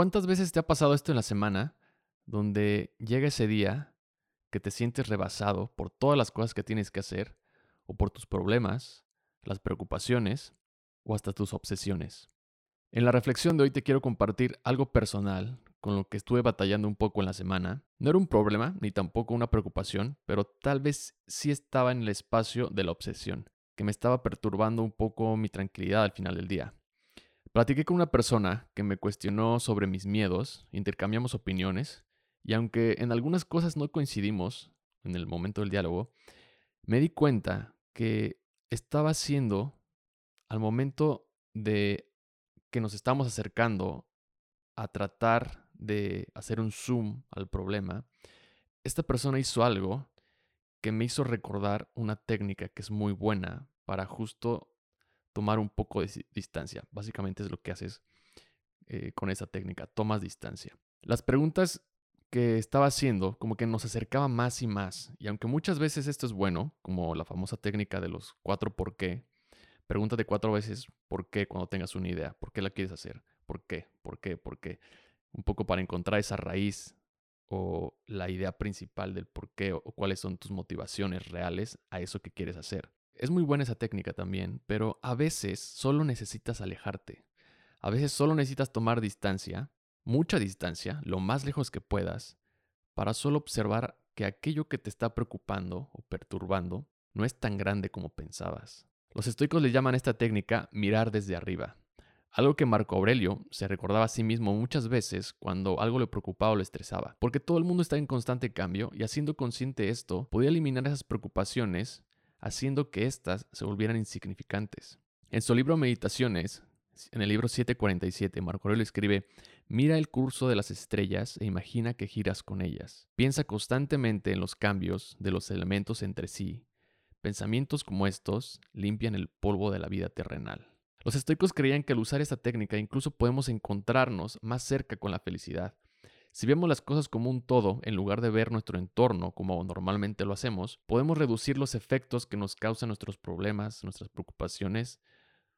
¿Cuántas veces te ha pasado esto en la semana donde llega ese día que te sientes rebasado por todas las cosas que tienes que hacer o por tus problemas, las preocupaciones o hasta tus obsesiones? En la reflexión de hoy te quiero compartir algo personal con lo que estuve batallando un poco en la semana. No era un problema ni tampoco una preocupación, pero tal vez sí estaba en el espacio de la obsesión, que me estaba perturbando un poco mi tranquilidad al final del día. Platiqué con una persona que me cuestionó sobre mis miedos, intercambiamos opiniones, y aunque en algunas cosas no coincidimos en el momento del diálogo, me di cuenta que estaba haciendo al momento de que nos estamos acercando a tratar de hacer un zoom al problema, esta persona hizo algo que me hizo recordar una técnica que es muy buena para justo tomar un poco de distancia. Básicamente es lo que haces eh, con esa técnica, tomas distancia. Las preguntas que estaba haciendo como que nos acercaba más y más. Y aunque muchas veces esto es bueno, como la famosa técnica de los cuatro por qué, Pregúntate cuatro veces por qué cuando tengas una idea. ¿Por qué la quieres hacer? ¿Por qué? ¿Por qué? ¿Por qué? Un poco para encontrar esa raíz o la idea principal del por qué o, cuáles son tus motivaciones reales a eso que quieres hacer. Es muy buena esa técnica también, pero a veces solo necesitas alejarte. A veces solo necesitas tomar distancia, mucha distancia, lo más lejos que puedas, para solo observar que aquello que te está preocupando o perturbando no es tan grande como pensabas. Los estoicos le llaman esta técnica mirar desde arriba, algo que Marco Aurelio se recordaba a sí mismo muchas veces cuando algo le preocupaba o le estresaba, porque todo el mundo está en constante cambio y haciendo consciente esto, podía eliminar esas preocupaciones haciendo que éstas se volvieran insignificantes. En su libro Meditaciones, en el libro 747, Marco Aurelio escribe, Mira el curso de las estrellas e imagina que giras con ellas. Piensa constantemente en los cambios de los elementos entre sí Pensamientos como estos limpian el polvo de la vida terrenal. Los estoicos creían que al usar esta técnica incluso podemos encontrarnos más cerca con la felicidad. Si vemos las cosas como un todo, en lugar de ver nuestro entorno como normalmente lo hacemos, podemos reducir los efectos que nos causan nuestros problemas, nuestras preocupaciones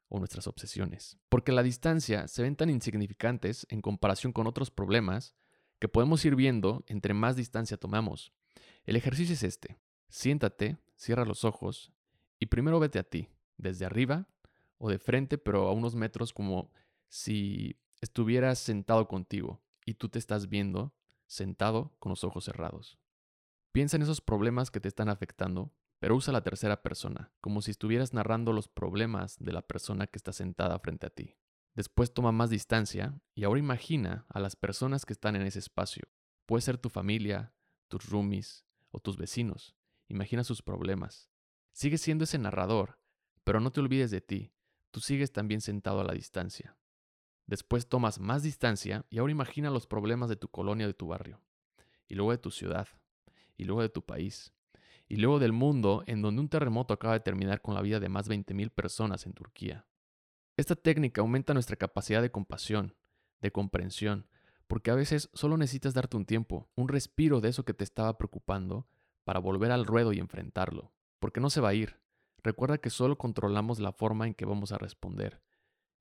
o nuestras obsesiones. Porque la distancia se ven tan insignificantes en comparación con otros problemas que podemos ir viendo entre más distancia tomamos. El ejercicio es este. Siéntate, cierra los ojos y primero vete a ti, desde arriba o de frente, pero a unos metros como si estuvieras sentado contigo y tú te estás viendo sentado con los ojos cerrados. Piensa en esos problemas que te están afectando, pero usa la tercera persona, como si estuvieras narrando los problemas de la persona que está sentada frente a ti. Después toma más distancia y ahora imagina a las personas que están en ese espacio. Puede ser tu familia, tus roomies o tus vecinos. Imagina sus problemas. Sigue siendo ese narrador, pero no te olvides de ti. Tú sigues también sentado a la distancia. Después tomas más distancia y ahora imagina los problemas de tu colonia, de tu barrio, y luego de tu ciudad, y luego de tu país, y luego del mundo en donde un terremoto acaba de terminar con la vida de más de 20.000 personas en Turquía. Esta técnica aumenta nuestra capacidad de compasión, de comprensión, porque a veces solo necesitas darte un tiempo, un respiro de eso que te estaba preocupando para volver al ruedo y enfrentarlo, porque no se va a ir. Recuerda que solo controlamos la forma en que vamos a responder.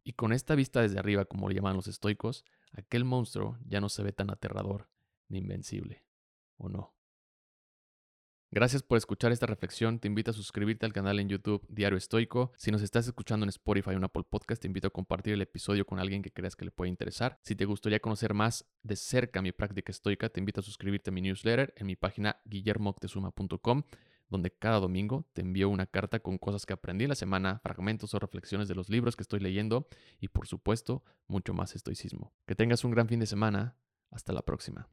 Y con esta vista desde arriba, como lo llaman los estoicos, aquel monstruo ya no se ve tan aterrador ni invencible. ¿O no? Gracias por escuchar esta reflexión. Te invito a suscribirte al canal en YouTube Diario Estoico. Si nos estás escuchando en Spotify o en Apple Podcast, te invito a compartir el episodio con alguien que creas que le pueda interesar. Si te gustaría conocer más de cerca mi práctica estoica, te invito a suscribirte a mi newsletter en mi página guillermoctezuma.com donde cada domingo te envío una carta con cosas que aprendí en la semana, fragmentos o reflexiones de los libros que estoy leyendo y por supuesto mucho más estoicismo. Que tengas un gran fin de semana. Hasta la próxima.